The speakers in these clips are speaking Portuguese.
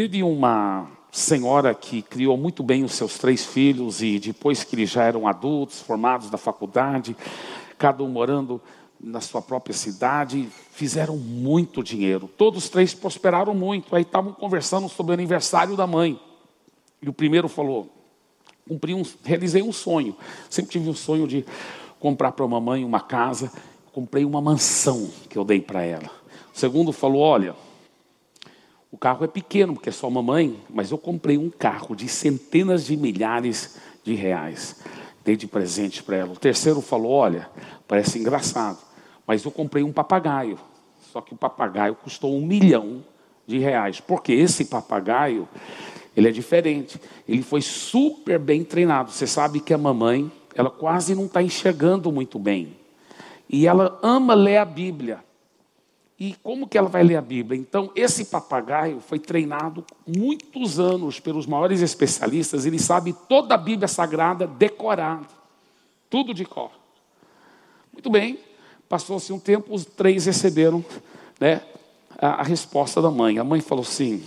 Teve uma senhora que criou muito bem os seus três filhos e depois que eles já eram adultos, formados da faculdade, cada um morando na sua própria cidade, fizeram muito dinheiro. Todos os três prosperaram muito. Aí estavam conversando sobre o aniversário da mãe. E o primeiro falou: cumpri um, realizei um sonho. Sempre tive um sonho de comprar para a mamãe uma casa. Comprei uma mansão que eu dei para ela. O segundo falou: olha, o carro é pequeno, porque é só mamãe, mas eu comprei um carro de centenas de milhares de reais. Dei de presente para ela. O terceiro falou: Olha, parece engraçado, mas eu comprei um papagaio. Só que o papagaio custou um milhão de reais. Porque esse papagaio, ele é diferente. Ele foi super bem treinado. Você sabe que a mamãe, ela quase não está enxergando muito bem. E ela ama ler a Bíblia. E como que ela vai ler a Bíblia? Então, esse papagaio foi treinado muitos anos pelos maiores especialistas, ele sabe toda a Bíblia Sagrada decorada, tudo de cor. Muito bem, passou-se um tempo, os três receberam né, a, a resposta da mãe. A mãe falou assim: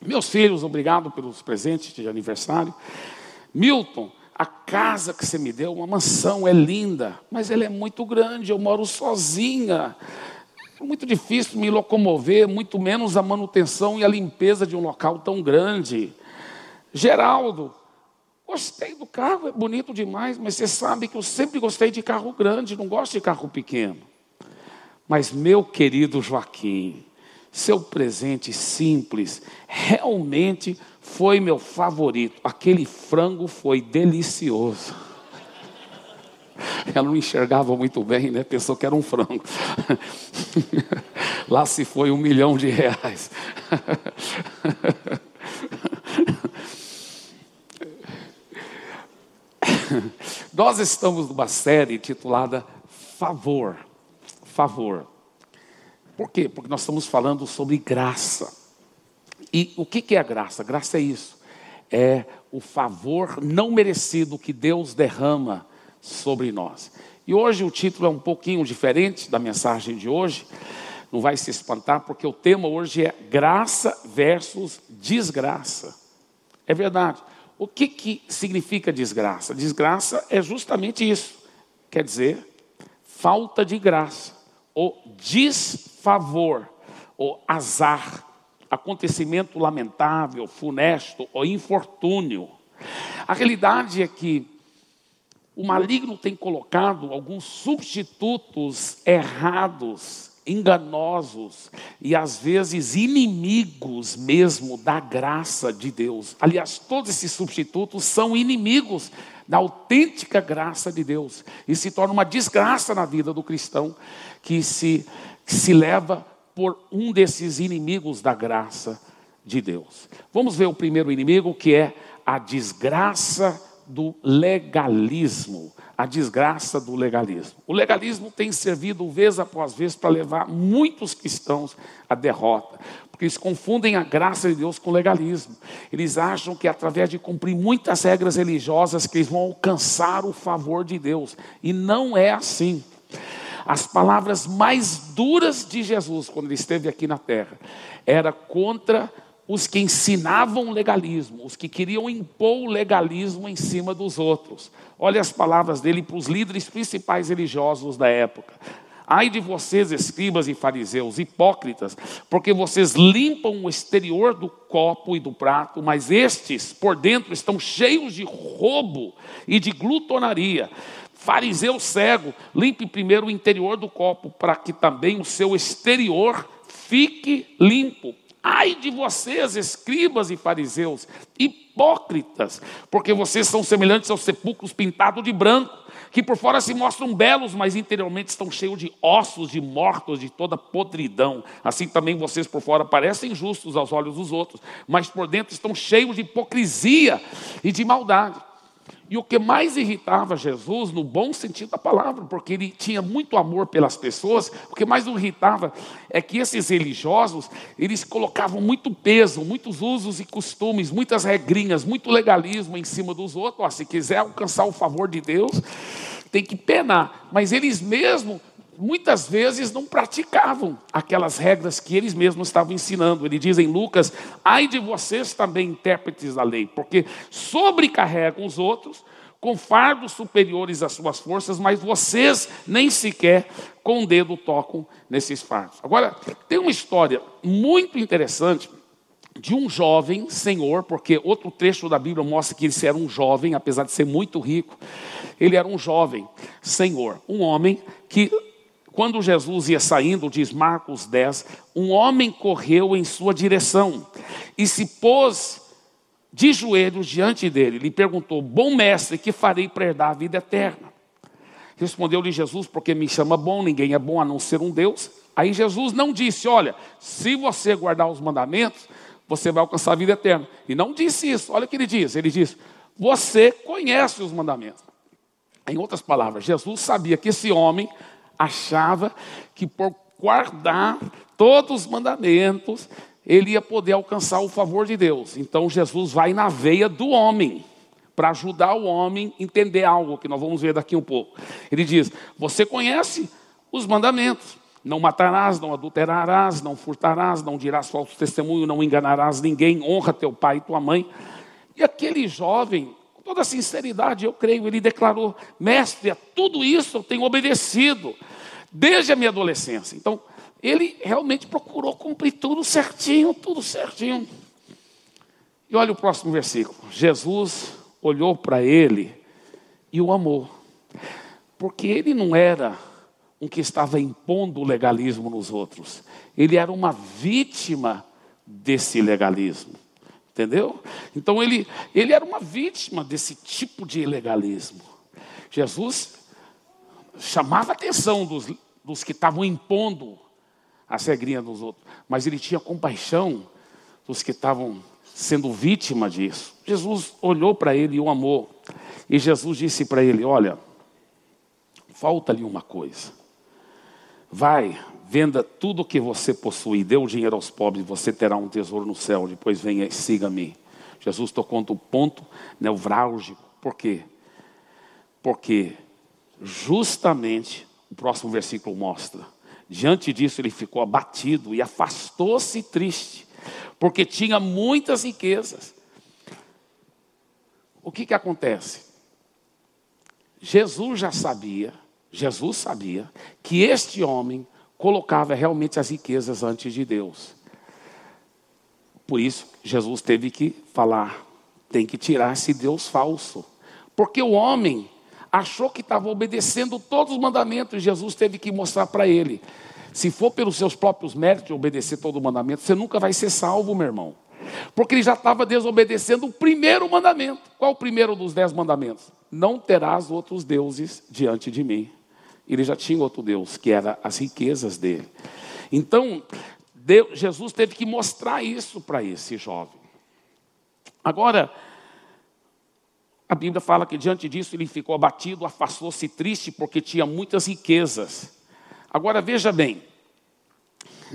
Meus filhos, obrigado pelos presentes de aniversário. Milton, a casa que você me deu, uma mansão, é linda, mas ela é muito grande, eu moro sozinha. É muito difícil me locomover, muito menos a manutenção e a limpeza de um local tão grande. Geraldo, gostei do carro, é bonito demais, mas você sabe que eu sempre gostei de carro grande, não gosto de carro pequeno. Mas, meu querido Joaquim, seu presente simples realmente foi meu favorito. Aquele frango foi delicioso. Ela não enxergava muito bem, né? Pensou que era um frango. Lá se foi um milhão de reais. Nós estamos numa série titulada Favor. Favor. Por quê? Porque nós estamos falando sobre graça. E o que é a graça? Graça é isso. É o favor não merecido que Deus derrama sobre nós. E hoje o título é um pouquinho diferente da mensagem de hoje. Não vai se espantar, porque o tema hoje é graça versus desgraça. É verdade. O que, que significa desgraça? Desgraça é justamente isso. Quer dizer, falta de graça, ou desfavor, ou azar, acontecimento lamentável, funesto ou infortúnio. A realidade é que o maligno tem colocado alguns substitutos errados, enganosos e às vezes inimigos mesmo da graça de Deus. Aliás, todos esses substitutos são inimigos da autêntica graça de Deus e se torna uma desgraça na vida do cristão que se, que se leva por um desses inimigos da graça de Deus. Vamos ver o primeiro inimigo que é a desgraça do legalismo, a desgraça do legalismo. O legalismo tem servido vez após vez para levar muitos cristãos à derrota, porque eles confundem a graça de Deus com o legalismo. Eles acham que através de cumprir muitas regras religiosas que eles vão alcançar o favor de Deus, e não é assim. As palavras mais duras de Jesus quando ele esteve aqui na terra era contra os que ensinavam legalismo, os que queriam impor o legalismo em cima dos outros. Olha as palavras dele para os líderes principais religiosos da época. Ai de vocês, escribas e fariseus, hipócritas, porque vocês limpam o exterior do copo e do prato, mas estes por dentro estão cheios de roubo e de glutonaria. Fariseu cego, limpe primeiro o interior do copo, para que também o seu exterior fique limpo. Ai de vocês, escribas e fariseus, hipócritas, porque vocês são semelhantes aos sepulcros pintados de branco, que por fora se mostram belos, mas interiormente estão cheios de ossos de mortos, de toda podridão. Assim também vocês por fora parecem justos aos olhos dos outros, mas por dentro estão cheios de hipocrisia e de maldade. E o que mais irritava Jesus, no bom sentido da palavra, porque ele tinha muito amor pelas pessoas, o que mais o irritava é que esses religiosos, eles colocavam muito peso, muitos usos e costumes, muitas regrinhas, muito legalismo em cima dos outros. se quiser alcançar o favor de Deus, tem que penar. Mas eles mesmos muitas vezes não praticavam aquelas regras que eles mesmos estavam ensinando. Ele diz em Lucas: ai de vocês também, intérpretes da lei, porque sobrecarregam os outros com fardos superiores às suas forças, mas vocês nem sequer com o dedo tocam nesses fardos. Agora, tem uma história muito interessante de um jovem senhor, porque outro trecho da Bíblia mostra que ele era um jovem, apesar de ser muito rico, ele era um jovem senhor, um homem que, quando Jesus ia saindo, diz Marcos 10, um homem correu em sua direção e se pôs de joelhos diante dele, lhe perguntou: Bom mestre, que farei para herdar a vida eterna? Respondeu-lhe Jesus: Porque me chama bom, ninguém é bom a não ser um Deus. Aí Jesus não disse: Olha, se você guardar os mandamentos, você vai alcançar a vida eterna. E não disse isso, olha o que ele diz: Ele diz: Você conhece os mandamentos. Em outras palavras, Jesus sabia que esse homem achava que por guardar todos os mandamentos, ele ia poder alcançar o favor de Deus. Então Jesus vai na veia do homem, para ajudar o homem a entender algo que nós vamos ver daqui um pouco. Ele diz: Você conhece os mandamentos. Não matarás, não adulterarás, não furtarás, não dirás falso testemunho, não enganarás ninguém, honra teu pai e tua mãe. E aquele jovem, toda sinceridade, eu creio, ele declarou: Mestre, a tudo isso eu tenho obedecido desde a minha adolescência. Então, ele realmente procurou cumprir tudo certinho, tudo certinho. E olha o próximo versículo. Jesus olhou para ele e o amou. Porque ele não era um que estava impondo o legalismo nos outros. Ele era uma vítima desse legalismo. Entendeu? Então ele, ele era uma vítima desse tipo de legalismo. Jesus chamava a atenção dos, dos que estavam impondo a regrinhas dos outros, mas ele tinha compaixão dos que estavam sendo vítima disso. Jesus olhou para ele e o amou. E Jesus disse para ele: Olha, falta-lhe uma coisa. Vai, venda tudo o que você possui, dê o dinheiro aos pobres, você terá um tesouro no céu. Depois venha e siga-me. Jesus tocou no ponto nevrálgico. Por quê? Porque justamente o próximo versículo mostra Diante disso, ele ficou abatido e afastou-se triste, porque tinha muitas riquezas. O que, que acontece? Jesus já sabia, Jesus sabia, que este homem colocava realmente as riquezas antes de Deus. Por isso, Jesus teve que falar: tem que tirar esse Deus falso. Porque o homem achou que estava obedecendo todos os mandamentos, Jesus teve que mostrar para ele: se for pelos seus próprios méritos obedecer todo o mandamento, você nunca vai ser salvo, meu irmão. Porque ele já estava desobedecendo o primeiro mandamento. Qual o primeiro dos dez mandamentos? Não terás outros deuses diante de mim. Ele já tinha outro Deus, que era as riquezas dele. Então, Deus, Jesus teve que mostrar isso para esse jovem. Agora, a Bíblia fala que diante disso ele ficou abatido, afastou-se triste porque tinha muitas riquezas. Agora veja bem,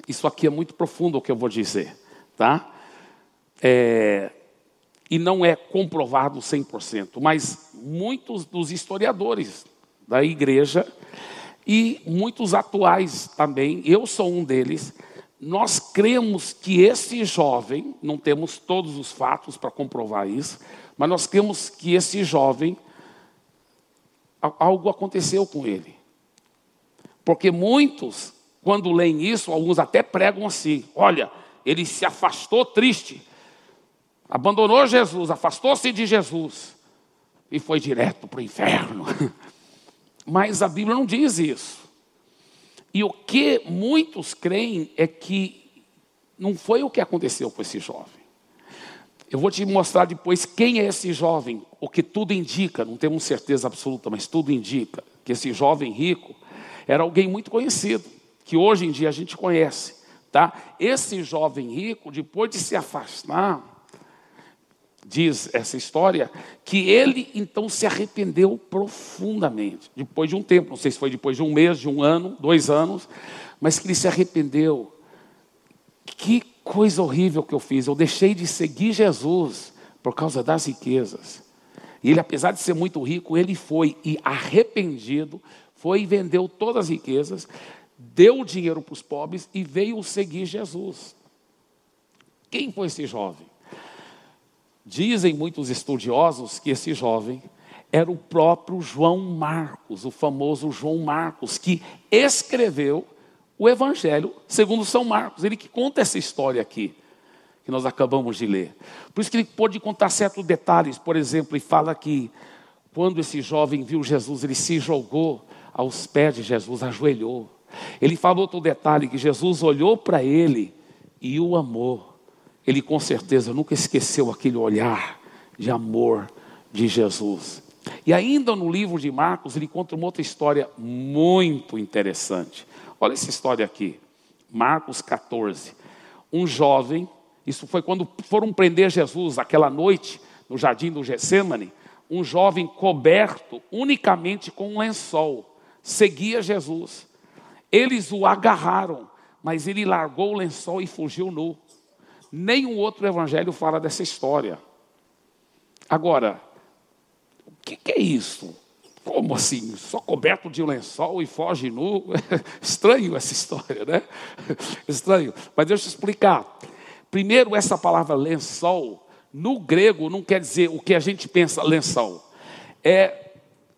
isso aqui é muito profundo o que eu vou dizer, tá? É, e não é comprovado 100%, mas muitos dos historiadores da igreja e muitos atuais também, eu sou um deles, nós cremos que esse jovem, não temos todos os fatos para comprovar isso, mas nós cremos que esse jovem, algo aconteceu com ele. Porque muitos, quando leem isso, alguns até pregam assim: olha, ele se afastou triste, abandonou Jesus, afastou-se de Jesus e foi direto para o inferno. Mas a Bíblia não diz isso. E o que muitos creem é que não foi o que aconteceu com esse jovem. Eu vou te mostrar depois quem é esse jovem, o que tudo indica, não temos certeza absoluta, mas tudo indica que esse jovem rico era alguém muito conhecido, que hoje em dia a gente conhece. Tá? Esse jovem rico, depois de se afastar, diz essa história, que ele então se arrependeu profundamente. Depois de um tempo, não sei se foi depois de um mês, de um ano, dois anos, mas que ele se arrependeu. Que coisa horrível que eu fiz. Eu deixei de seguir Jesus por causa das riquezas. E ele, apesar de ser muito rico, ele foi e arrependido foi e vendeu todas as riquezas, deu o dinheiro para os pobres e veio seguir Jesus. Quem foi esse jovem? Dizem muitos estudiosos que esse jovem era o próprio João Marcos, o famoso João Marcos, que escreveu o Evangelho segundo São Marcos. Ele que conta essa história aqui, que nós acabamos de ler. Por isso que ele pode contar certos detalhes, por exemplo, e fala que quando esse jovem viu Jesus, ele se jogou aos pés de Jesus, ajoelhou. Ele falou outro detalhe, que Jesus olhou para ele e o amou ele com certeza nunca esqueceu aquele olhar de amor de Jesus. E ainda no livro de Marcos, ele conta uma outra história muito interessante. Olha essa história aqui, Marcos 14. Um jovem, isso foi quando foram prender Jesus aquela noite no jardim do Getsemane, um jovem coberto unicamente com um lençol, seguia Jesus. Eles o agarraram, mas ele largou o lençol e fugiu nu. Nenhum outro evangelho fala dessa história. Agora, o que, que é isso? Como assim? Só coberto de lençol e foge nu? Estranho essa história, né? Estranho. Mas deixa eu explicar. Primeiro, essa palavra lençol, no grego, não quer dizer o que a gente pensa lençol. É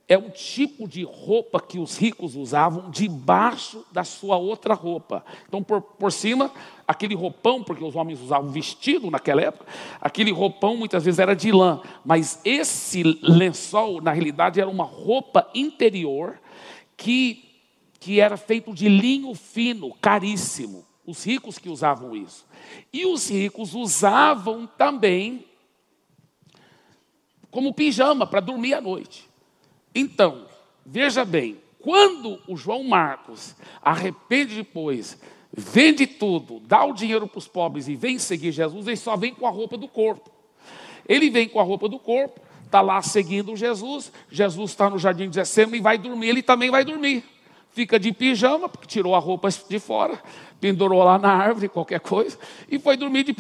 é um tipo de roupa que os ricos usavam debaixo da sua outra roupa. Então, por, por cima, aquele roupão, porque os homens usavam vestido naquela época, aquele roupão muitas vezes era de lã, mas esse lençol, na realidade, era uma roupa interior que, que era feito de linho fino, caríssimo. Os ricos que usavam isso. E os ricos usavam também como pijama para dormir à noite. Então, veja bem, quando o João Marcos arrepende depois, vende tudo, dá o dinheiro para os pobres e vem seguir Jesus, ele só vem com a roupa do corpo. Ele vem com a roupa do corpo, está lá seguindo Jesus, Jesus está no jardim de Gessema e vai dormir, ele também vai dormir. Fica de pijama, porque tirou a roupa de fora, pendurou lá na árvore, qualquer coisa, e foi dormir de,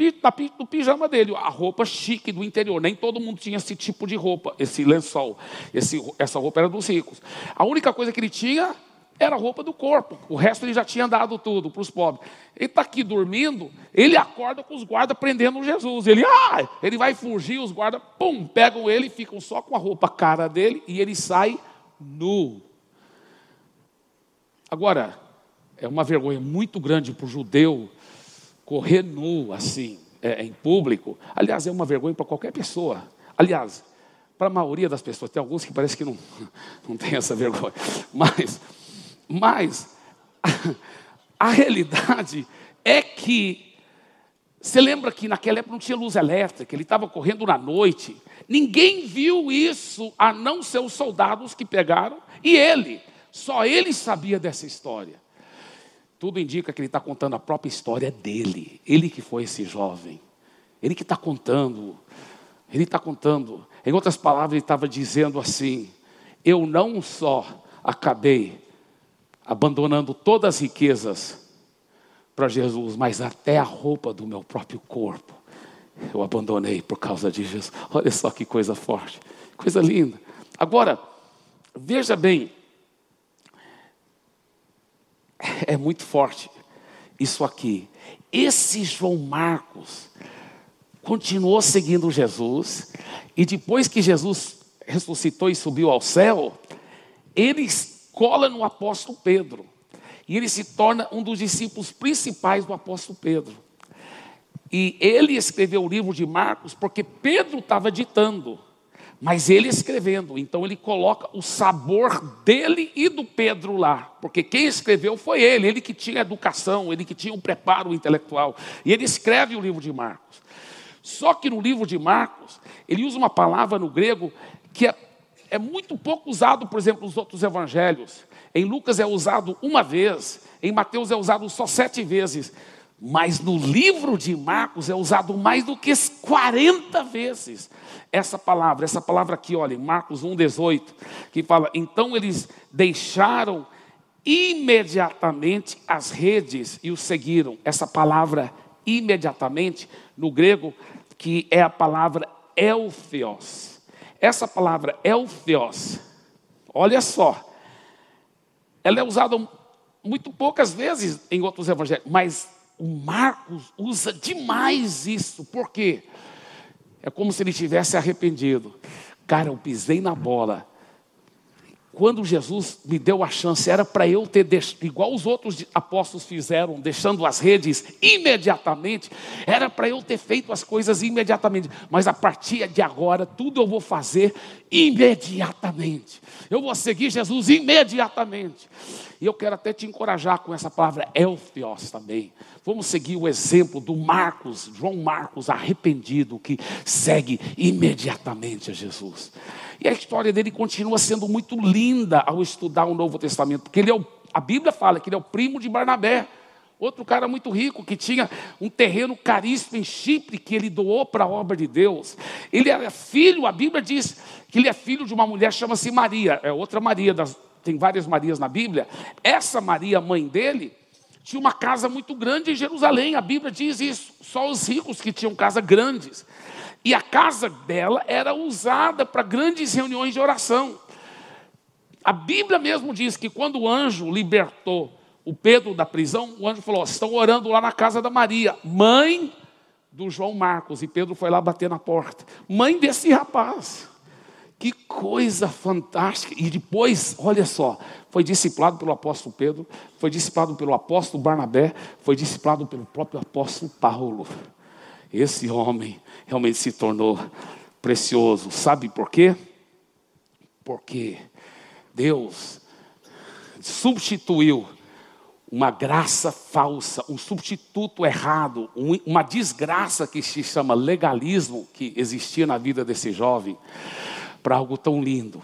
no pijama dele, a roupa chique do interior. Nem todo mundo tinha esse tipo de roupa, esse lençol. Esse, essa roupa era dos ricos. A única coisa que ele tinha era a roupa do corpo. O resto ele já tinha dado tudo para os pobres. Ele está aqui dormindo, ele acorda com os guardas prendendo Jesus. Ele, ah, ele vai fugir, os guardas, pum, pegam ele, ficam só com a roupa cara dele e ele sai nu. Agora, é uma vergonha muito grande para o judeu correr nu assim, é, em público. Aliás, é uma vergonha para qualquer pessoa. Aliás, para a maioria das pessoas, tem alguns que parece que não, não tem essa vergonha. Mas, mas a, a realidade é que você lembra que naquela época não tinha luz elétrica, ele estava correndo na noite. Ninguém viu isso a não ser os soldados que pegaram e ele. Só ele sabia dessa história. Tudo indica que ele está contando a própria história dele. Ele que foi esse jovem. Ele que está contando. Ele está contando. Em outras palavras, ele estava dizendo assim: Eu não só acabei abandonando todas as riquezas para Jesus, mas até a roupa do meu próprio corpo eu abandonei por causa de Jesus. Olha só que coisa forte, coisa linda. Agora, veja bem, é muito forte isso aqui. Esse João Marcos continuou seguindo Jesus, e depois que Jesus ressuscitou e subiu ao céu, ele cola no apóstolo Pedro, e ele se torna um dos discípulos principais do apóstolo Pedro. E ele escreveu o livro de Marcos porque Pedro estava ditando mas ele escrevendo, então ele coloca o sabor dele e do Pedro lá, porque quem escreveu foi ele, ele que tinha educação, ele que tinha um preparo intelectual, e ele escreve o livro de Marcos. Só que no livro de Marcos, ele usa uma palavra no grego que é, é muito pouco usado, por exemplo, nos outros evangelhos. Em Lucas é usado uma vez, em Mateus é usado só sete vezes. Mas no livro de Marcos é usado mais do que 40 vezes essa palavra, essa palavra aqui, olha, Marcos 1,18, que fala: Então eles deixaram imediatamente as redes e o seguiram. Essa palavra imediatamente, no grego, que é a palavra elfeos. Essa palavra elfeos, olha só, ela é usada muito poucas vezes em outros evangelhos, mas o Marcos usa demais isso. Por quê? É como se ele tivesse arrependido. Cara, eu pisei na bola quando Jesus me deu a chance, era para eu ter, igual os outros apóstolos fizeram, deixando as redes imediatamente, era para eu ter feito as coisas imediatamente, mas a partir de agora, tudo eu vou fazer imediatamente. Eu vou seguir Jesus imediatamente. E eu quero até te encorajar com essa palavra elfios também. Vamos seguir o exemplo do Marcos, João Marcos, arrependido, que segue imediatamente a Jesus. E a história dele continua sendo muito linda ao estudar o Novo Testamento, porque ele é o, a Bíblia fala que ele é o primo de Barnabé. Outro cara muito rico que tinha um terreno caríssimo em Chipre que ele doou para a obra de Deus. Ele era filho, a Bíblia diz que ele é filho de uma mulher chama-se Maria, é outra Maria, das, tem várias Marias na Bíblia. Essa Maria, mãe dele, tinha uma casa muito grande em Jerusalém, a Bíblia diz isso. Só os ricos que tinham casas grandes. E a casa dela era usada para grandes reuniões de oração. A Bíblia mesmo diz que quando o anjo libertou o Pedro da prisão, o anjo falou: estão orando lá na casa da Maria, mãe do João Marcos. E Pedro foi lá bater na porta, mãe desse rapaz. Que coisa fantástica. E depois, olha só, foi discipulado pelo apóstolo Pedro, foi discipulado pelo apóstolo Barnabé, foi discipulado pelo próprio apóstolo Paulo. Esse homem realmente se tornou precioso. Sabe por quê? Porque Deus substituiu uma graça falsa, um substituto errado, uma desgraça que se chama legalismo, que existia na vida desse jovem, para algo tão lindo,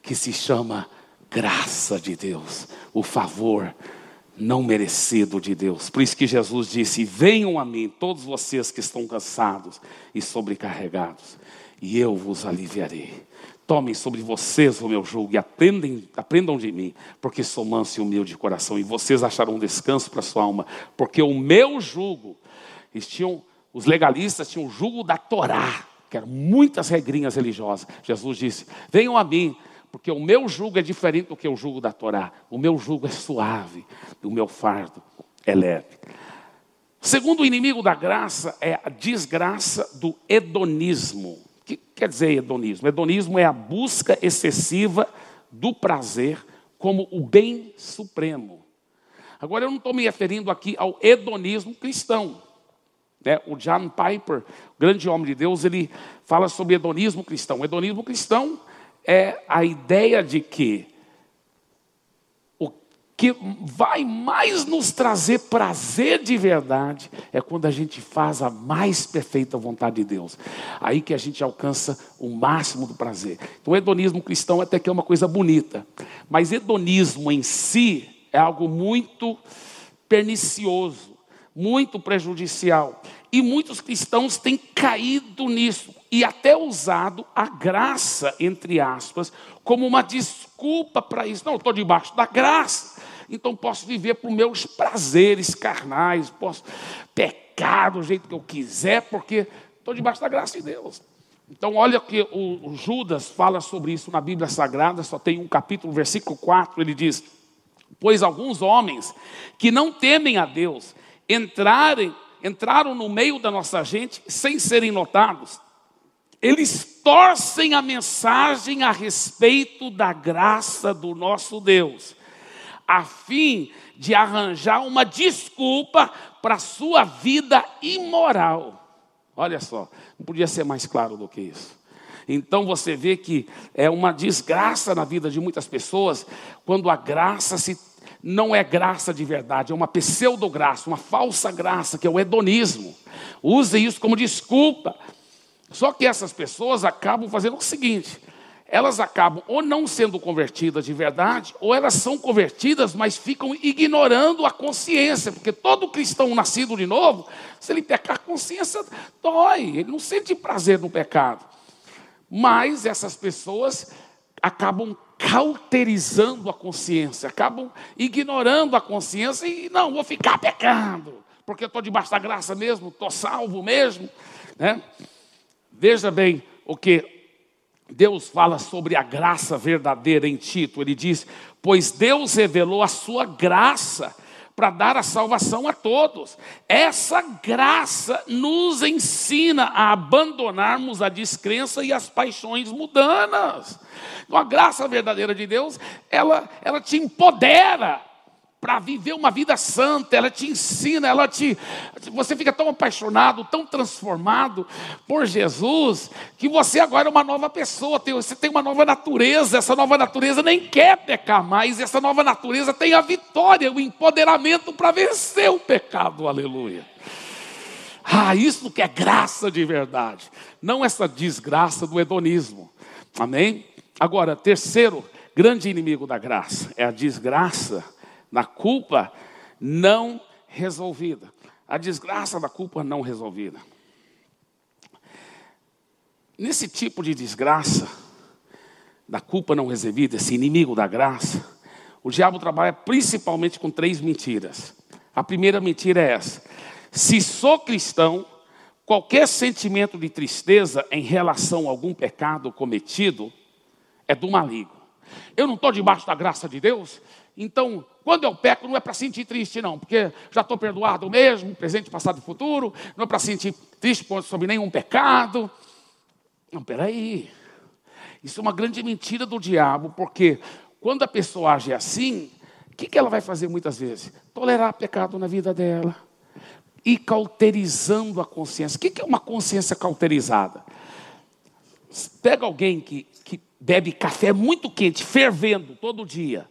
que se chama graça de Deus, o favor não merecido de Deus. Por isso que Jesus disse: Venham a mim, todos vocês que estão cansados e sobrecarregados, e eu vos aliviarei. Tomem sobre vocês o meu jugo e aprendem, aprendam de mim, porque sou manso e humilde de coração, e vocês acharão descanso para sua alma, porque o meu jugo, tinham, os legalistas tinham o jugo da Torá, que eram muitas regrinhas religiosas. Jesus disse: Venham a mim, porque o meu jugo é diferente do que o jugo da Torá. O meu jugo é suave, o meu fardo é leve. Segundo inimigo da graça é a desgraça do hedonismo. O que quer dizer hedonismo? Hedonismo é a busca excessiva do prazer como o bem supremo. Agora, eu não estou me referindo aqui ao hedonismo cristão. Né? O John Piper, grande homem de Deus, ele fala sobre hedonismo cristão. O hedonismo cristão é a ideia de que o que vai mais nos trazer prazer de verdade é quando a gente faz a mais perfeita vontade de Deus. Aí que a gente alcança o máximo do prazer. Então, o hedonismo cristão até que é uma coisa bonita, mas hedonismo em si é algo muito pernicioso, muito prejudicial. E muitos cristãos têm caído nisso e até usado a graça, entre aspas, como uma desculpa para isso. Não, estou debaixo da graça, então posso viver por meus prazeres carnais, posso pecar do jeito que eu quiser, porque estou debaixo da graça de Deus. Então, olha que o Judas fala sobre isso na Bíblia Sagrada, só tem um capítulo, versículo 4, ele diz: Pois alguns homens que não temem a Deus entrarem entraram no meio da nossa gente sem serem notados. Eles torcem a mensagem a respeito da graça do nosso Deus, a fim de arranjar uma desculpa para a sua vida imoral. Olha só, não podia ser mais claro do que isso. Então você vê que é uma desgraça na vida de muitas pessoas quando a graça se não é graça de verdade, é uma pseudograça, uma falsa graça, que é o hedonismo. Use isso como desculpa. Só que essas pessoas acabam fazendo o seguinte: elas acabam ou não sendo convertidas de verdade, ou elas são convertidas, mas ficam ignorando a consciência, porque todo cristão nascido de novo, se ele pecar, a consciência dói, ele não sente prazer no pecado. Mas essas pessoas acabam cauterizando a consciência, acabam ignorando a consciência e não, vou ficar pecando, porque estou debaixo da graça mesmo, estou salvo mesmo. Né? Veja bem o que Deus fala sobre a graça verdadeira em Tito. Ele diz: pois Deus revelou a sua graça para dar a salvação a todos. Essa graça nos ensina a abandonarmos a descrença e as paixões mudanas. Então, a graça verdadeira de Deus, ela, ela te empodera para viver uma vida santa, ela te ensina, ela te. Você fica tão apaixonado, tão transformado por Jesus, que você agora é uma nova pessoa, você tem uma nova natureza, essa nova natureza nem quer pecar mais, essa nova natureza tem a vitória, o empoderamento para vencer o pecado, aleluia. Ah, isso que é graça de verdade, não essa desgraça do hedonismo, amém? Agora, terceiro grande inimigo da graça é a desgraça na culpa não resolvida. A desgraça da culpa não resolvida. Nesse tipo de desgraça, da culpa não resolvida, esse inimigo da graça, o diabo trabalha principalmente com três mentiras. A primeira mentira é essa: se sou cristão, qualquer sentimento de tristeza em relação a algum pecado cometido é do maligno. Eu não estou debaixo da graça de Deus, então, quando eu peco, não é para sentir triste, não, porque já estou perdoado mesmo, presente, passado e futuro, não é para sentir triste sobre nenhum pecado. Não, peraí. Isso é uma grande mentira do diabo, porque quando a pessoa age assim, o que, que ela vai fazer muitas vezes? Tolerar pecado na vida dela. E cauterizando a consciência. O que, que é uma consciência cauterizada? Pega alguém que, que bebe café muito quente, fervendo todo dia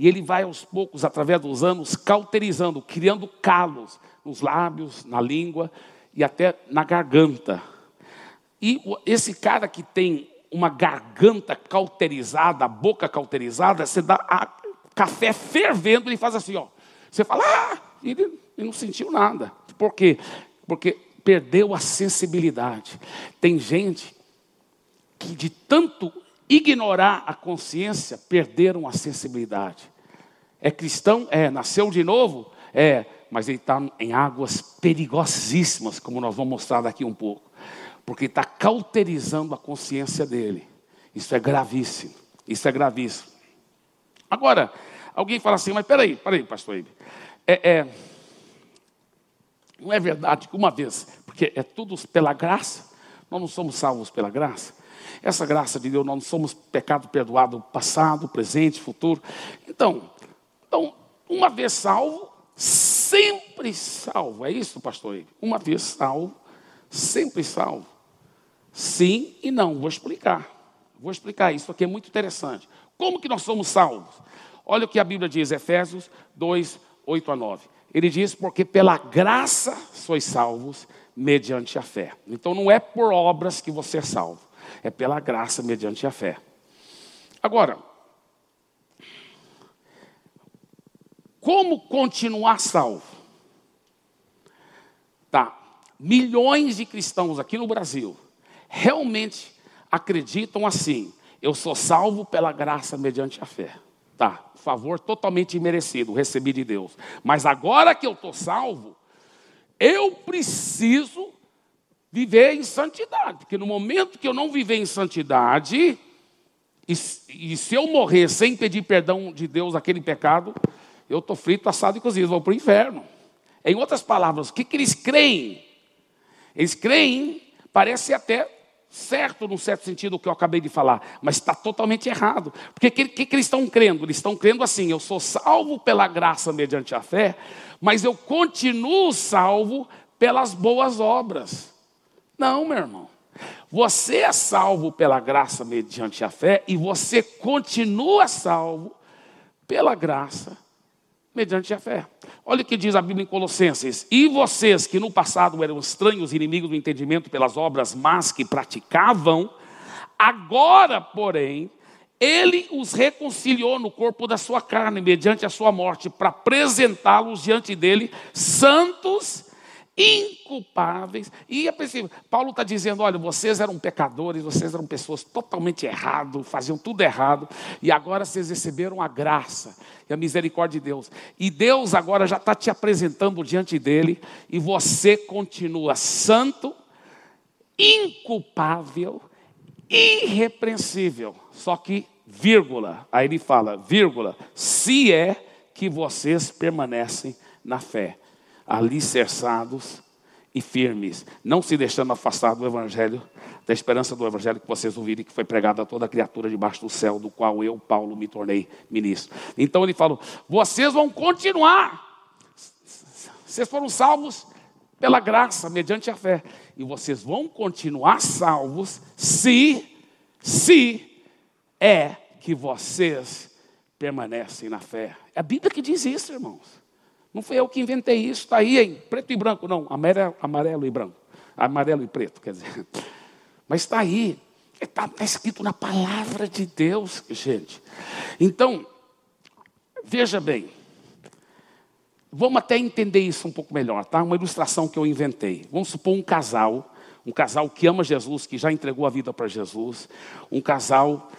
e ele vai aos poucos, através dos anos, cauterizando, criando calos nos lábios, na língua e até na garganta. E esse cara que tem uma garganta cauterizada, a boca cauterizada, você dá café fervendo, ele faz assim, ó. Você fala, ah, ele, ele não sentiu nada. Por quê? Porque perdeu a sensibilidade. Tem gente que de tanto ignorar a consciência, perderam a sensibilidade. É cristão? É. Nasceu de novo? É. Mas ele está em águas perigosíssimas, como nós vamos mostrar daqui um pouco. Porque está cauterizando a consciência dele. Isso é gravíssimo. Isso é gravíssimo. Agora, alguém fala assim, mas peraí, peraí, pastor Ibe. É, é, não é verdade que uma vez, porque é tudo pela graça, nós não somos salvos pela graça. Essa graça de Deus, nós não somos pecado perdoado passado, presente, futuro. Então, então, uma vez salvo, sempre salvo. É isso, pastor? Uma vez salvo, sempre salvo. Sim e não. Vou explicar. Vou explicar. Isso aqui é muito interessante. Como que nós somos salvos? Olha o que a Bíblia diz, Efésios 2, 8 a 9. Ele diz, porque pela graça sois salvos mediante a fé. Então não é por obras que você é salvo é pela graça mediante a fé. Agora, como continuar salvo? Tá, milhões de cristãos aqui no Brasil realmente acreditam assim: eu sou salvo pela graça mediante a fé. Tá, favor totalmente imerecido, recebi de Deus. Mas agora que eu estou salvo, eu preciso viver em santidade, porque no momento que eu não viver em santidade, e, e se eu morrer sem pedir perdão de Deus aquele pecado, eu estou frito, assado e cozido, vou para o inferno. Em outras palavras, o que, que eles creem? Eles creem, parece até certo, num certo sentido, o que eu acabei de falar, mas está totalmente errado. Porque o que, que, que, eles estão crendo? Eles estão crendo assim: eu sou salvo pela graça mediante a fé, mas eu continuo salvo pelas boas obras. Não, meu irmão. Você é salvo pela graça mediante a fé e você continua salvo pela graça mediante a fé. Olha o que diz a Bíblia em Colossenses: E vocês que no passado eram estranhos, inimigos do entendimento pelas obras más que praticavam, agora, porém, ele os reconciliou no corpo da sua carne, mediante a sua morte, para apresentá-los diante dele santos inculpáveis. E é preciso. Paulo está dizendo: olha, vocês eram pecadores, vocês eram pessoas totalmente errado, faziam tudo errado, e agora vocês receberam a graça e a misericórdia de Deus. E Deus agora já está te apresentando diante dele, e você continua santo, inculpável, irrepreensível. Só que vírgula, aí ele fala, vírgula, se é que vocês permanecem na fé, alicerçados e firmes, não se deixando afastar do evangelho, da esperança do evangelho que vocês ouviram que foi pregado a toda criatura debaixo do céu, do qual eu, Paulo, me tornei ministro. Então ele falou: vocês vão continuar. Vocês foram salvos pela graça, mediante a fé. E vocês vão continuar salvos se, se é que vocês permanecem na fé. É a Bíblia que diz isso, irmãos. Não fui eu que inventei isso, está aí em preto e branco, não, amarelo, amarelo e branco. Amarelo e preto, quer dizer. Mas está aí, está tá escrito na palavra de Deus, gente. Então, veja bem, vamos até entender isso um pouco melhor, tá? Uma ilustração que eu inventei. Vamos supor um casal, um casal que ama Jesus, que já entregou a vida para Jesus, um casal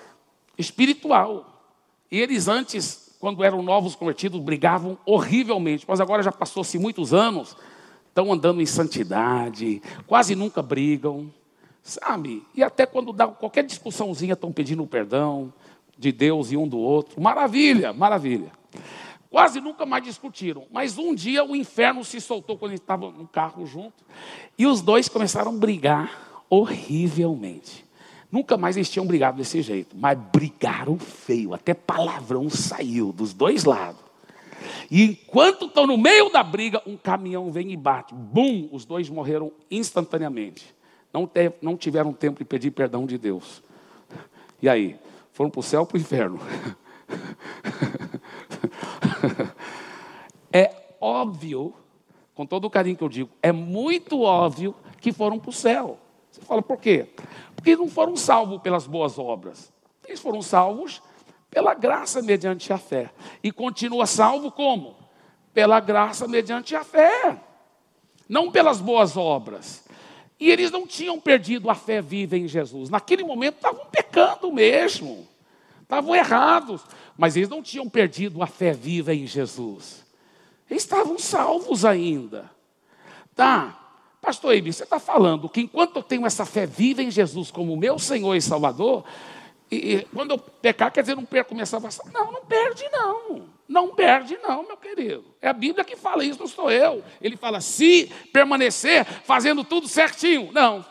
espiritual. E eles antes quando eram novos convertidos, brigavam horrivelmente, mas agora já passou-se muitos anos, estão andando em santidade, quase nunca brigam, sabe? E até quando dá qualquer discussãozinha, estão pedindo perdão de Deus e um do outro. Maravilha, maravilha. Quase nunca mais discutiram, mas um dia o inferno se soltou quando eles estavam no carro junto, e os dois começaram a brigar horrivelmente. Nunca mais eles tinham brigado desse jeito, mas brigaram feio, até palavrão saiu dos dois lados. E enquanto estão no meio da briga, um caminhão vem e bate. Bum! Os dois morreram instantaneamente. Não, te, não tiveram tempo de pedir perdão de Deus. E aí? Foram para o céu ou para o inferno? é óbvio, com todo o carinho que eu digo, é muito óbvio que foram para o céu. Você fala, por quê? Porque não foram salvos pelas boas obras. Eles foram salvos pela graça mediante a fé. E continua salvo como? Pela graça mediante a fé. Não pelas boas obras. E eles não tinham perdido a fé viva em Jesus. Naquele momento estavam pecando mesmo. Estavam errados. Mas eles não tinham perdido a fé viva em Jesus. Eles estavam salvos ainda. Tá. Pastor Eibe, você está falando que enquanto eu tenho essa fé viva em Jesus como meu Senhor e Salvador, e, e quando eu pecar, quer dizer, não perco minha salvação. Não, não perde não. Não perde não, meu querido. É a Bíblia que fala isso, não sou eu. Ele fala, se permanecer fazendo tudo certinho. Não.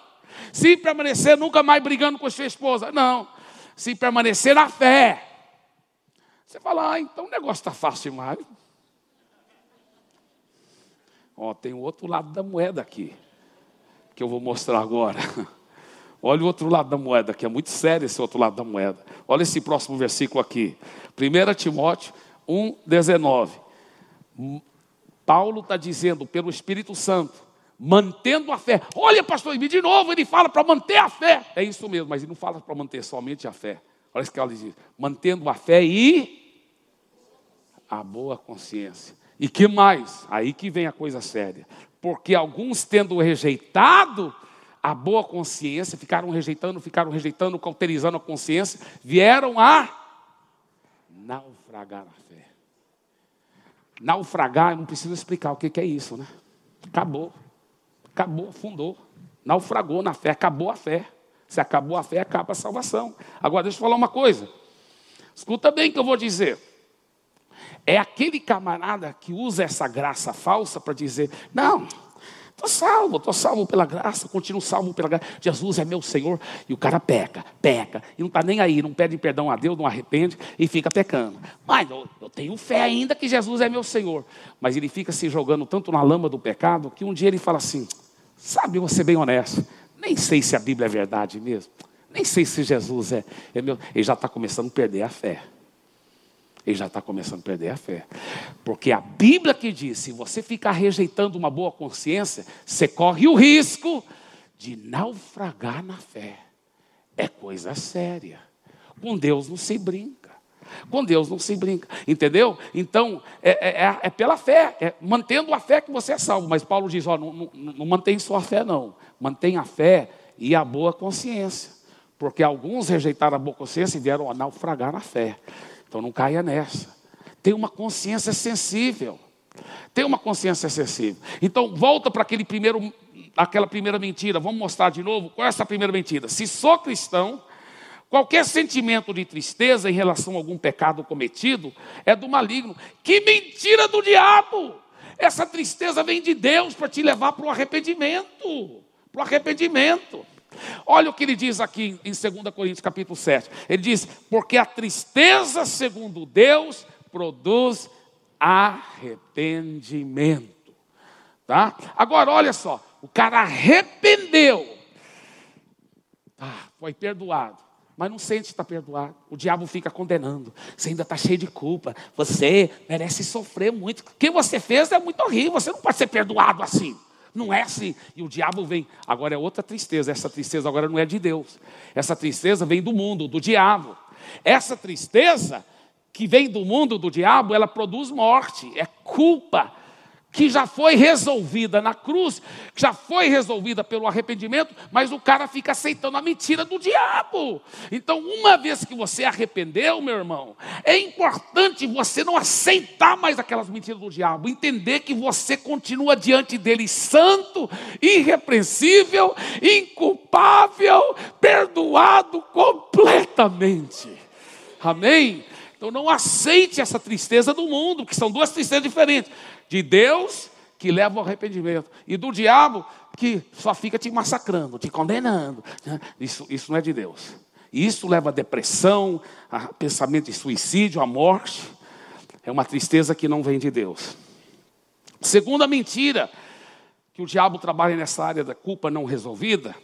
Se permanecer nunca mais brigando com a sua esposa. Não. Se permanecer na fé. Você fala, ah, então o negócio está fácil demais. Ó, tem o outro lado da moeda aqui, que eu vou mostrar agora. Olha o outro lado da moeda, que é muito sério esse outro lado da moeda. Olha esse próximo versículo aqui. 1 Timóteo 1, 19. Paulo está dizendo pelo Espírito Santo, mantendo a fé. Olha, pastor, de novo ele fala para manter a fé. É isso mesmo, mas ele não fala para manter somente a fé. Olha isso que ela diz: mantendo a fé e a boa consciência. E que mais? Aí que vem a coisa séria. Porque alguns tendo rejeitado a boa consciência, ficaram rejeitando, ficaram rejeitando, cauterizando a consciência, vieram a naufragar a fé. Naufragar, eu não preciso explicar o que é isso, né? Acabou. Acabou, afundou. Naufragou na fé, acabou a fé. Se acabou a fé, acaba a salvação. Agora, deixa eu falar uma coisa. Escuta bem o que eu vou dizer. É aquele camarada que usa essa graça falsa para dizer: não, estou salvo, estou salvo pela graça, continuo salvo pela graça. Jesus é meu Senhor. E o cara peca, peca, e não está nem aí, não pede perdão a Deus, não arrepende e fica pecando. Mas eu, eu tenho fé ainda que Jesus é meu Senhor. Mas ele fica se jogando tanto na lama do pecado que um dia ele fala assim: sabe, eu vou ser bem honesto, nem sei se a Bíblia é verdade mesmo. Nem sei se Jesus é, é meu. Ele já está começando a perder a fé ele já está começando a perder a fé. Porque a Bíblia que diz: se você ficar rejeitando uma boa consciência, você corre o risco de naufragar na fé. É coisa séria. Com Deus não se brinca. Com Deus não se brinca. Entendeu? Então, é, é, é, é pela fé, é mantendo a fé que você é salvo. Mas Paulo diz: ó, não, não, não mantém só a fé, não. Mantém a fé e a boa consciência. Porque alguns rejeitaram a boa consciência e vieram a naufragar na fé. Então não caia nessa. Tenha uma consciência sensível. Tenha uma consciência sensível. Então volta para aquele primeiro, aquela primeira mentira. Vamos mostrar de novo qual é essa primeira mentira. Se sou cristão, Qualquer sentimento de tristeza em relação a algum pecado cometido é do maligno. Que mentira do diabo! Essa tristeza vem de Deus para te levar para o arrependimento. Para o arrependimento. Olha o que ele diz aqui em 2 Coríntios capítulo 7. Ele diz: Porque a tristeza, segundo Deus, produz arrependimento. Tá? Agora, olha só, o cara arrependeu. Ah, foi perdoado mas não sente estar perdoado. O diabo fica condenando. Você ainda está cheio de culpa. Você merece sofrer muito. O que você fez é muito horrível. Você não pode ser perdoado assim. Não é assim. E o diabo vem. Agora é outra tristeza. Essa tristeza agora não é de Deus. Essa tristeza vem do mundo, do diabo. Essa tristeza que vem do mundo do diabo, ela produz morte, é culpa, que já foi resolvida na cruz, já foi resolvida pelo arrependimento, mas o cara fica aceitando a mentira do diabo. Então, uma vez que você arrependeu, meu irmão, é importante você não aceitar mais aquelas mentiras do diabo, entender que você continua diante dele santo, irrepreensível, inculpável, perdoado completamente. Amém? Então não aceite essa tristeza do mundo, que são duas tristezas diferentes de Deus, que leva ao arrependimento, e do diabo, que só fica te massacrando, te condenando. Isso, isso não é de Deus. Isso leva a depressão, a pensamento de suicídio, a morte. É uma tristeza que não vem de Deus. Segunda mentira que o diabo trabalha nessa área da culpa não resolvida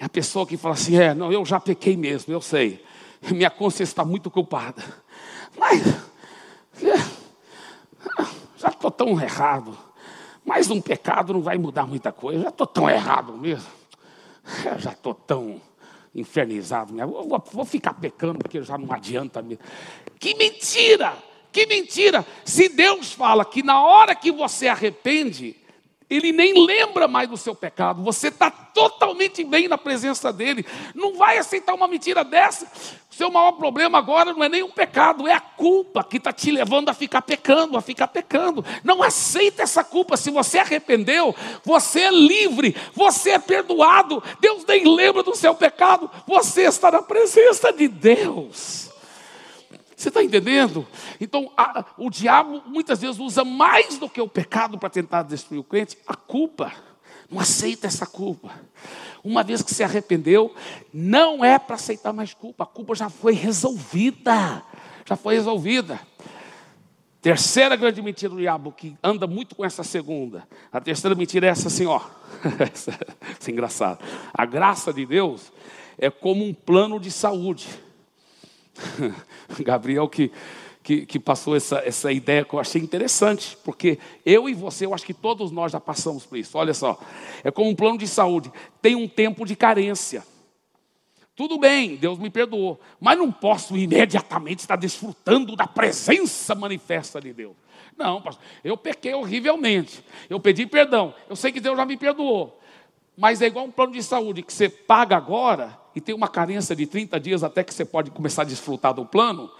é a pessoa que fala assim: é, não, eu já pequei mesmo, eu sei. Minha consciência está muito culpada. Mas já estou tão errado. Mais um pecado não vai mudar muita coisa. Já estou tão errado mesmo. Eu já estou tão infernizado. Vou, vou, ficar pecando porque já não adianta mesmo. Que mentira! Que mentira! Se Deus fala que na hora que você arrepende, ele nem lembra mais do seu pecado. Você está totalmente bem na presença dele. Não vai aceitar uma mentira dessa. O seu maior problema agora não é nem o pecado, é a culpa que está te levando a ficar pecando, a ficar pecando. Não aceita essa culpa. Se você arrependeu, você é livre, você é perdoado. Deus nem lembra do seu pecado. Você está na presença de Deus. Você está entendendo? Então, a, o diabo muitas vezes usa mais do que o pecado para tentar destruir o crente, a culpa. Não aceita essa culpa. Uma vez que se arrependeu, não é para aceitar mais culpa. A culpa já foi resolvida. Já foi resolvida. Terceira grande mentira do diabo, que anda muito com essa segunda. A terceira mentira é essa assim, ó. essa é engraçado. A graça de Deus é como um plano de saúde. Gabriel que, que, que, passou essa, essa ideia que eu achei interessante, porque eu e você, eu acho que todos nós já passamos por isso. Olha só, é como um plano de saúde, tem um tempo de carência. Tudo bem, Deus me perdoou, mas não posso imediatamente estar desfrutando da presença manifesta de Deus. Não, pastor, eu pequei horrivelmente, eu pedi perdão, eu sei que Deus já me perdoou, mas é igual um plano de saúde que você paga agora e tem uma carência de 30 dias até que você pode começar a desfrutar do plano.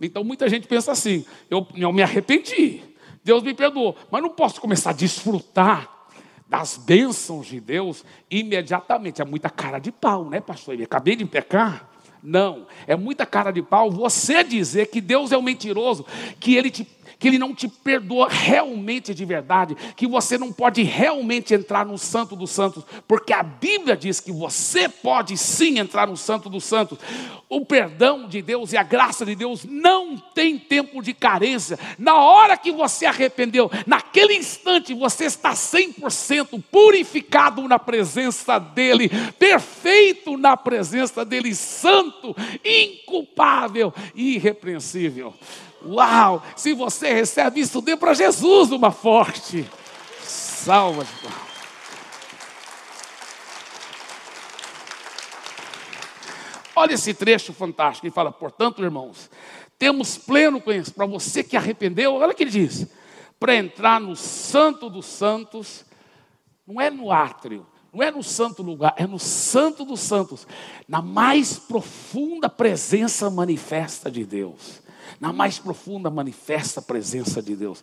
Então muita gente pensa assim: eu, eu me arrependi, Deus me perdoou, mas não posso começar a desfrutar das bênçãos de Deus imediatamente. É muita cara de pau, né, pastor? Eu acabei de pecar. Não, é muita cara de pau você dizer que Deus é um mentiroso, que Ele te que Ele não te perdoa realmente de verdade, que você não pode realmente entrar no Santo dos Santos, porque a Bíblia diz que você pode sim entrar no Santo dos Santos. O perdão de Deus e a graça de Deus não tem tempo de carência. Na hora que você arrependeu, naquele instante você está 100% purificado na presença dEle, perfeito na presença dEle, santo, inculpável e irrepreensível. Uau! Se você recebe isso, dê para Jesus uma forte salva de palmas. Olha esse trecho fantástico. Ele fala, portanto, irmãos, temos pleno conhecimento. Para você que arrependeu, olha o que ele diz: para entrar no Santo dos Santos, não é no átrio, não é no santo lugar, é no Santo dos Santos, na mais profunda presença manifesta de Deus. Na mais profunda manifesta a presença de Deus.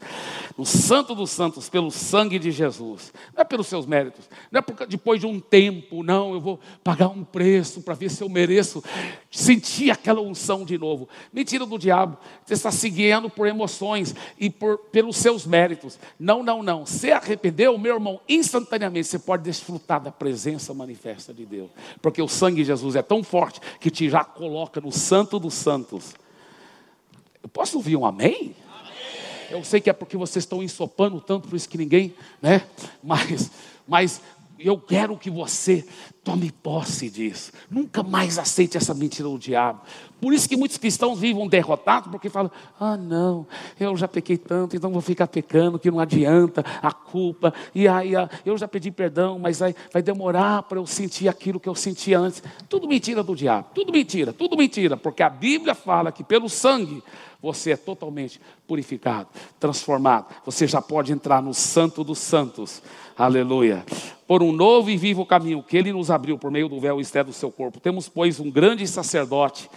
No Santo dos Santos, pelo sangue de Jesus. Não é pelos seus méritos, não é porque depois de um tempo, não, eu vou pagar um preço para ver se eu mereço sentir aquela unção de novo. Mentira do diabo. Você está seguindo por emoções e por, pelos seus méritos. Não, não, não. Se arrependeu, meu irmão, instantaneamente você pode desfrutar da presença manifesta de Deus. Porque o sangue de Jesus é tão forte que te já coloca no santo dos santos. Eu posso ouvir um amém? Eu sei que é porque vocês estão ensopando tanto, por isso que ninguém, né? Mas, mas eu quero que você tome posse disso. Nunca mais aceite essa mentira do diabo. Por isso que muitos cristãos vivem derrotados, porque falam: ah, não, eu já pequei tanto, então vou ficar pecando, que não adianta a culpa. E aí, ah, eu já pedi perdão, mas vai, vai demorar para eu sentir aquilo que eu sentia antes. Tudo mentira do diabo, tudo mentira, tudo mentira, porque a Bíblia fala que pelo sangue você é totalmente purificado, transformado. Você já pode entrar no Santo dos Santos. Aleluia. Por um novo e vivo caminho que ele nos abriu por meio do véu externo do seu corpo. Temos, pois, um grande sacerdote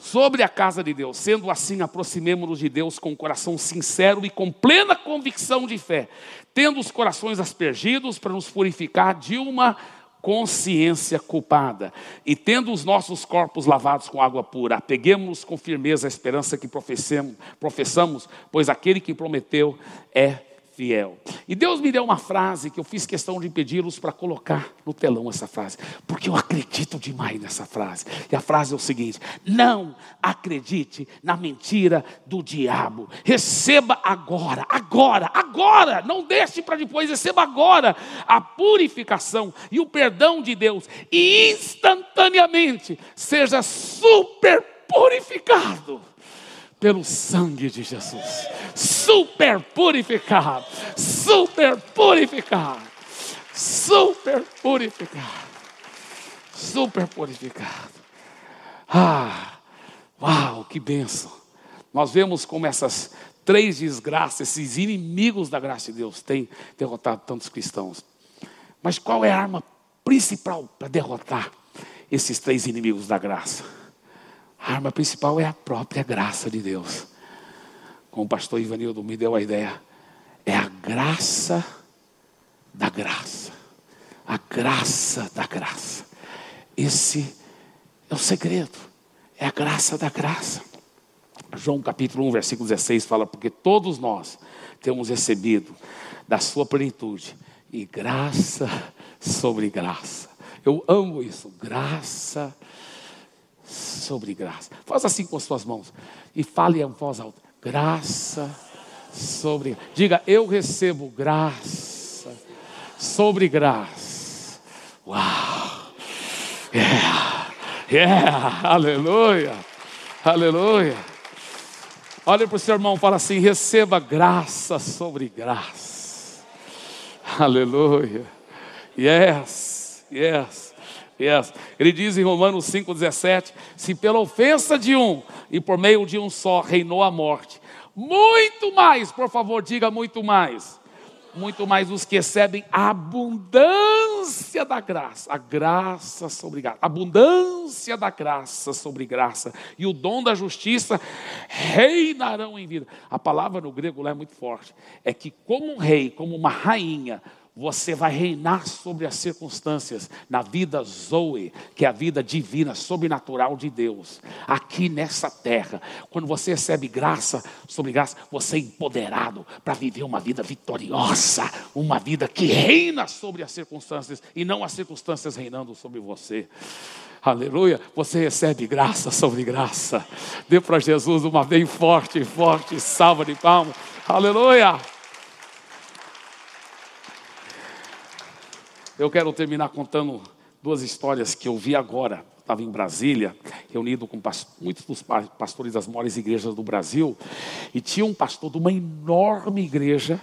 sobre a casa de Deus. Sendo assim, aproximemo-nos de Deus com um coração sincero e com plena convicção de fé, tendo os corações aspergidos para nos purificar de uma consciência culpada, e tendo os nossos corpos lavados com água pura, apeguemos-nos com firmeza à esperança que professamos, pois aquele que prometeu é fiel. E Deus me deu uma frase que eu fiz questão de pedi-los para colocar no telão essa frase, porque eu acredito demais nessa frase. E a frase é o seguinte: não acredite na mentira do diabo. Receba agora, agora, agora, não deixe para depois, receba agora a purificação e o perdão de Deus e instantaneamente seja super purificado pelo sangue de Jesus. Super purificado, super purificado, super purificado, super purificado. Ah, uau, que benção. Nós vemos como essas três desgraças, esses inimigos da graça de Deus têm derrotado tantos cristãos. Mas qual é a arma principal para derrotar esses três inimigos da graça? A arma principal é a própria graça de Deus. Como o pastor Ivanildo me deu a ideia, é a graça da graça. A graça da graça. Esse é o segredo. É a graça da graça. João capítulo 1, versículo 16 fala: Porque todos nós temos recebido da sua plenitude e graça sobre graça. Eu amo isso, graça sobre graça. Faz assim com as suas mãos e fale em voz alta: graça sobre. Diga, eu recebo graça sobre graça. Uau! Yeah! Yeah! Aleluia! Aleluia! Olha para o seu irmão e fala assim: receba graça sobre graça. Aleluia! Yes! Yes! Yes. Ele diz em Romanos 5,17: Se pela ofensa de um e por meio de um só reinou a morte, muito mais, por favor, diga muito mais. Muito mais os que recebem a abundância da graça, a graça sobre graça, abundância da graça sobre graça e o dom da justiça reinarão em vida. A palavra no grego lá é muito forte, é que como um rei, como uma rainha, você vai reinar sobre as circunstâncias na vida Zoe, que é a vida divina, sobrenatural de Deus, aqui nessa terra. Quando você recebe graça sobre graça, você é empoderado para viver uma vida vitoriosa, uma vida que reina sobre as circunstâncias e não as circunstâncias reinando sobre você. Aleluia. Você recebe graça sobre graça. Dê para Jesus uma bem forte, forte salva de palmas. Aleluia. Eu quero terminar contando duas histórias que eu vi agora. Estava em Brasília, reunido com muitos dos pastores das maiores igrejas do Brasil, e tinha um pastor de uma enorme igreja,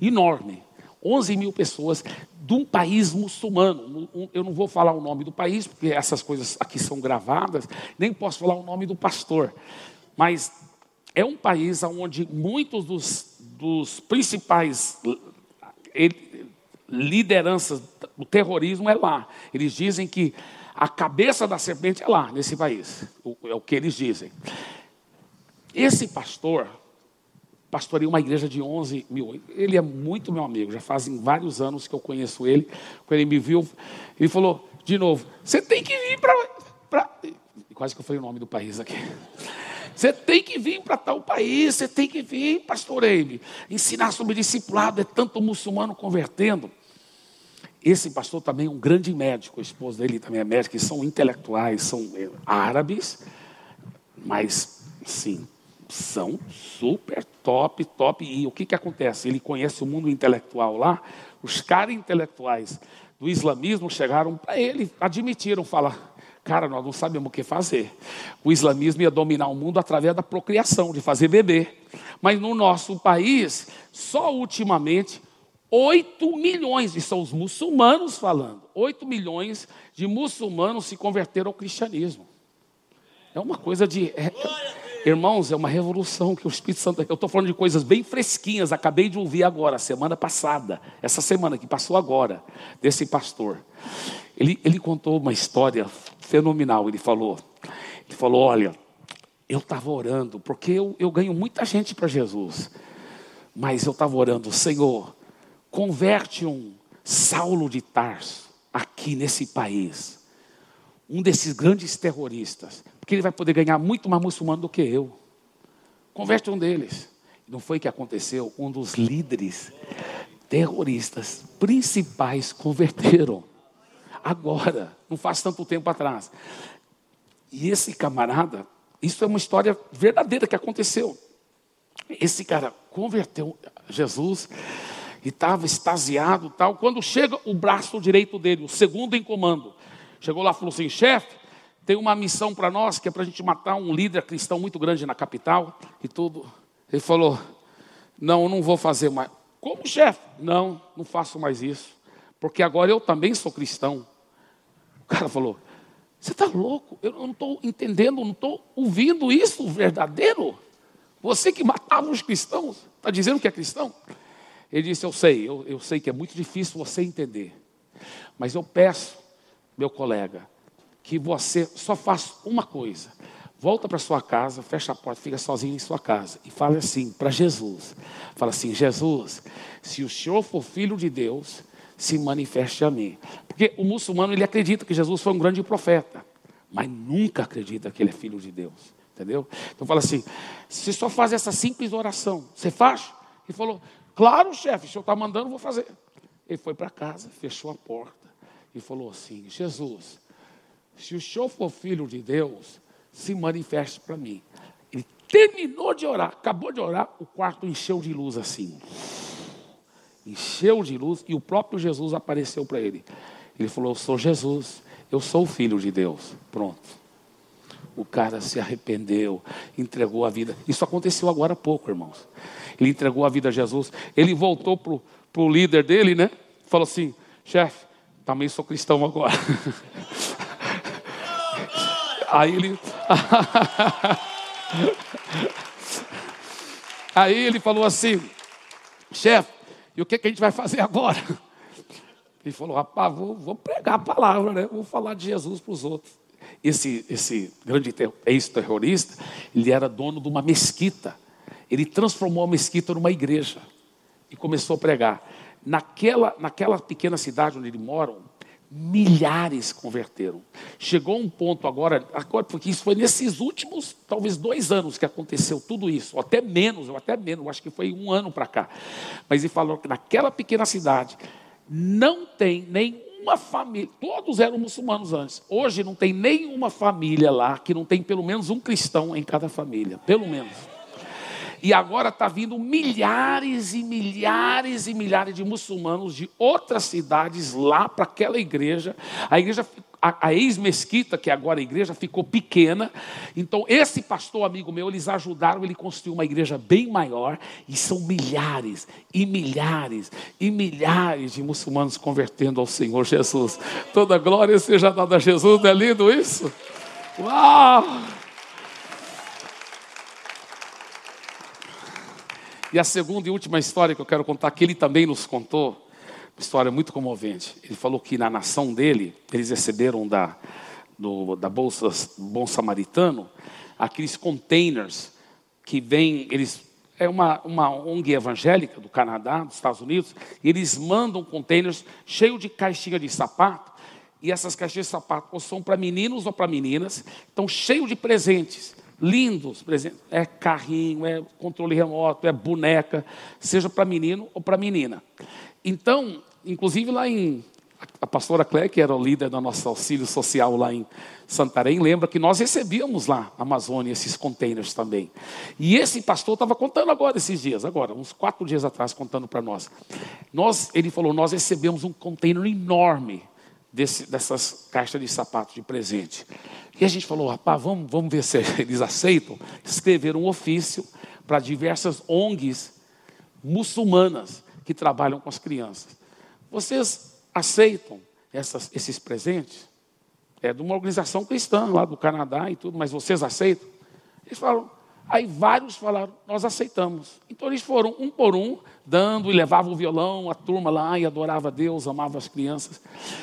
enorme, 11 mil pessoas, de um país muçulmano. Eu não vou falar o nome do país, porque essas coisas aqui são gravadas, nem posso falar o nome do pastor, mas é um país onde muitos dos, dos principais lideranças do terrorismo é lá. Eles dizem que a cabeça da serpente é lá, nesse país. É o que eles dizem. Esse pastor pastoreia uma igreja de 11 mil. Ele é muito meu amigo, já fazem vários anos que eu conheço ele. Quando ele me viu, ele falou de novo: Você tem que vir para. Quase que eu falei o nome do país aqui. Você tem que vir para tal país, você tem que vir, pastor Eime, ensinar sobre discipulado, é tanto muçulmano convertendo. Esse pastor também é um grande médico, a esposa dele também é médica, são intelectuais, são é, árabes, mas sim, são super top, top. E o que, que acontece? Ele conhece o mundo intelectual lá, os caras intelectuais do islamismo chegaram para ele, admitiram, falar, Cara, nós não sabemos o que fazer. O islamismo ia dominar o mundo através da procriação, de fazer bebê. Mas no nosso país, só ultimamente, 8 milhões, e são os muçulmanos falando, 8 milhões de muçulmanos se converteram ao cristianismo. É uma coisa de. É, irmãos, é uma revolução que o Espírito Santo. Eu estou falando de coisas bem fresquinhas, acabei de ouvir agora, semana passada, essa semana que passou agora, desse pastor. Ele, ele contou uma história fenomenal. Ele falou, ele falou, olha, eu estava orando, porque eu, eu ganho muita gente para Jesus. Mas eu estava orando, Senhor, converte um Saulo de Tarso aqui nesse país. Um desses grandes terroristas. Porque ele vai poder ganhar muito mais muçulmano do que eu. Converte um deles. Não foi que aconteceu? Um dos líderes terroristas principais converteram agora, não faz tanto tempo atrás. E esse camarada, isso é uma história verdadeira que aconteceu. Esse cara converteu Jesus e estava extasiado tal. Quando chega o braço direito dele, o segundo em comando, chegou lá e falou assim: chefe, tem uma missão para nós que é para a gente matar um líder cristão muito grande na capital e tudo. Ele falou: não, não vou fazer mais. Como chefe? Não, não faço mais isso, porque agora eu também sou cristão. O cara falou: Você está louco? Eu não estou entendendo, não estou ouvindo isso verdadeiro. Você que matava os cristãos, está dizendo que é cristão? Ele disse: Eu sei, eu, eu sei que é muito difícil você entender. Mas eu peço, meu colega, que você só faça uma coisa. Volta para sua casa, fecha a porta, fica sozinho em sua casa e fale assim para Jesus. Fala assim: Jesus, se o Senhor for filho de Deus, se manifeste a mim. Porque o muçulmano ele acredita que Jesus foi um grande profeta, mas nunca acredita que ele é filho de Deus. Entendeu? Então fala assim: se só faz essa simples oração, você faz? Ele falou: Claro, chefe, o senhor está mandando, vou fazer. Ele foi para casa, fechou a porta e falou assim: Jesus, se o senhor for filho de Deus, se manifeste para mim. Ele terminou de orar, acabou de orar, o quarto encheu de luz assim encheu de luz e o próprio Jesus apareceu para ele. Ele falou: Eu sou Jesus, eu sou o filho de Deus. Pronto. O cara se arrependeu, entregou a vida. Isso aconteceu agora há pouco, irmãos. Ele entregou a vida a Jesus. Ele voltou para o líder dele, né? Falou assim: chefe, também sou cristão agora. Aí ele. Aí ele falou assim: chefe, e o que, que a gente vai fazer agora? Ele falou, rapaz, vou, vou pregar a palavra, né? Vou falar de Jesus para os outros. Esse, esse grande ex-terrorista, ele era dono de uma mesquita. Ele transformou a mesquita numa igreja e começou a pregar. Naquela, naquela pequena cidade onde ele mora, milhares converteram. Chegou um ponto agora, agora, porque isso foi nesses últimos, talvez dois anos que aconteceu tudo isso, ou até menos, ou até menos, acho que foi um ano para cá. Mas ele falou que naquela pequena cidade não tem nenhuma família, todos eram muçulmanos antes. Hoje não tem nenhuma família lá que não tem pelo menos um cristão em cada família, pelo menos. E agora está vindo milhares e milhares e milhares de muçulmanos de outras cidades lá para aquela igreja. A igreja, a, a ex-mesquita, que agora é igreja, ficou pequena. Então, esse pastor amigo meu, eles ajudaram ele construir uma igreja bem maior. E são milhares e milhares e milhares de muçulmanos convertendo ao Senhor Jesus. Toda glória seja dada a Jesus, não é lindo isso? Uau! E a segunda e última história que eu quero contar, que ele também nos contou, uma história muito comovente. Ele falou que na nação dele, eles receberam da, do, da Bolsa Bom Samaritano aqueles containers que vem, eles é uma, uma ONG evangélica do Canadá, dos Estados Unidos, e eles mandam containers cheios de caixinha de sapato, e essas caixinhas de sapato ou são para meninos ou para meninas, estão cheios de presentes, lindos presentes. É carrinho, é controle remoto, é boneca, seja para menino ou para menina. Então, inclusive lá em a pastora Clé, que era o líder da nossa auxílio social lá em Santarém, lembra que nós recebíamos lá na Amazônia esses containers também. E esse pastor estava contando agora esses dias, agora, uns quatro dias atrás, contando para nós. nós. Ele falou: nós recebemos um container enorme desse, dessas caixas de sapatos de presente. E a gente falou: rapaz, vamos, vamos ver se eles aceitam. Escrever um ofício para diversas ONGs muçulmanas que trabalham com as crianças. Vocês aceitam essas, esses presentes? É de uma organização cristã lá do Canadá e tudo, mas vocês aceitam? Eles falam, aí vários falaram, nós aceitamos. Então eles foram um por um, dando e levavam o violão, a turma lá e adorava Deus, amava as crianças.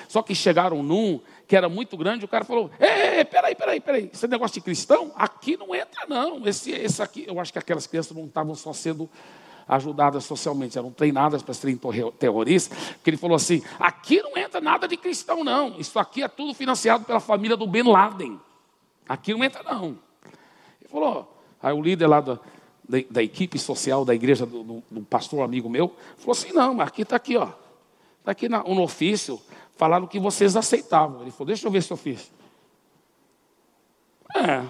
Só que chegaram num que era muito grande, o cara falou: Ei, peraí, peraí, peraí, esse negócio de cristão, aqui não entra, não. Esse, esse aqui, eu acho que aquelas crianças não estavam só sendo ajudadas socialmente, eram treinadas para serem terroristas, que ele falou assim: aqui não entra nada de cristão, não. Isso aqui é tudo financiado pela família do Bin Laden. Aqui não entra, não. Ele falou, aí o líder lá da, da, da equipe social da igreja do, do, do, pastor amigo meu, falou assim: não, mas aqui está aqui, ó. Está aqui na, no ofício, falaram que vocês aceitavam. Ele falou, deixa eu ver esse ofício. É,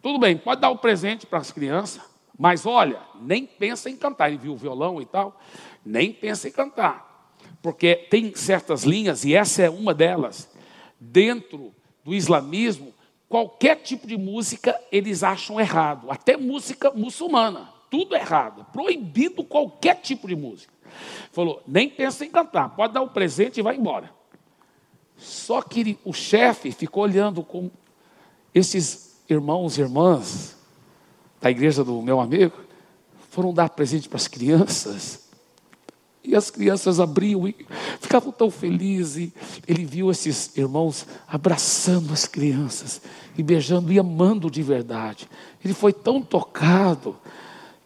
tudo bem, pode dar o um presente para as crianças. Mas olha, nem pensa em cantar. Ele viu o violão e tal, nem pensa em cantar. Porque tem certas linhas, e essa é uma delas. Dentro do islamismo, qualquer tipo de música eles acham errado, até música muçulmana, tudo errado, proibido qualquer tipo de música. Falou, nem pensa em cantar, pode dar o um presente e vai embora. Só que o chefe ficou olhando como esses irmãos e irmãs da igreja do meu amigo, foram dar presente para as crianças. E as crianças abriam e ficavam tão felizes. Ele viu esses irmãos abraçando as crianças e beijando e amando de verdade. Ele foi tão tocado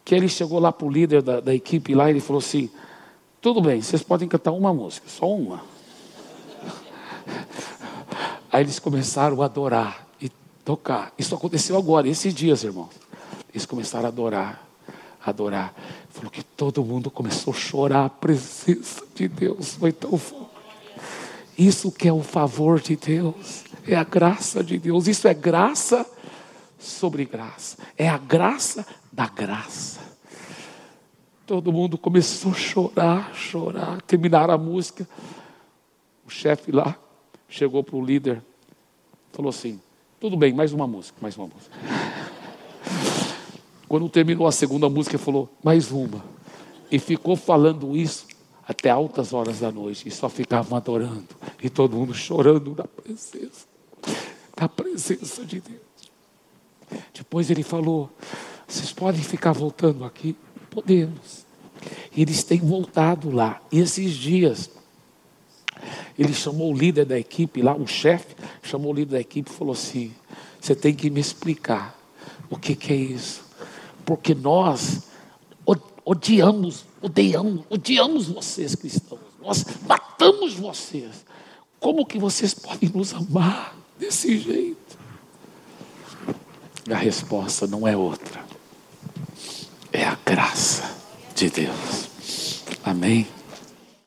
que ele chegou lá para o líder da, da equipe lá e ele falou assim: Tudo bem, vocês podem cantar uma música, só uma. Aí eles começaram a adorar e tocar. Isso aconteceu agora, esses dias, irmãos. Eles começaram a adorar, a adorar. Falou que todo mundo começou a chorar. A presença de Deus foi tão forte. Isso que é o favor de Deus, é a graça de Deus. Isso é graça sobre graça. É a graça da graça. Todo mundo começou a chorar, chorar. Terminaram a música. O chefe lá chegou para o líder, falou assim: tudo bem, mais uma música, mais uma música. Quando terminou a segunda música, ele falou: mais uma. E ficou falando isso até altas horas da noite. E só ficava adorando. E todo mundo chorando na presença. Da presença de Deus. Depois ele falou: vocês podem ficar voltando aqui? Podemos. E eles têm voltado lá. E esses dias, ele chamou o líder da equipe lá, o chefe, chamou o líder da equipe e falou assim: Você tem que me explicar o que, que é isso porque nós odiamos, odiamos, odiamos vocês cristãos. Nós matamos vocês. Como que vocês podem nos amar desse jeito? A resposta não é outra. É a graça de Deus. Amém.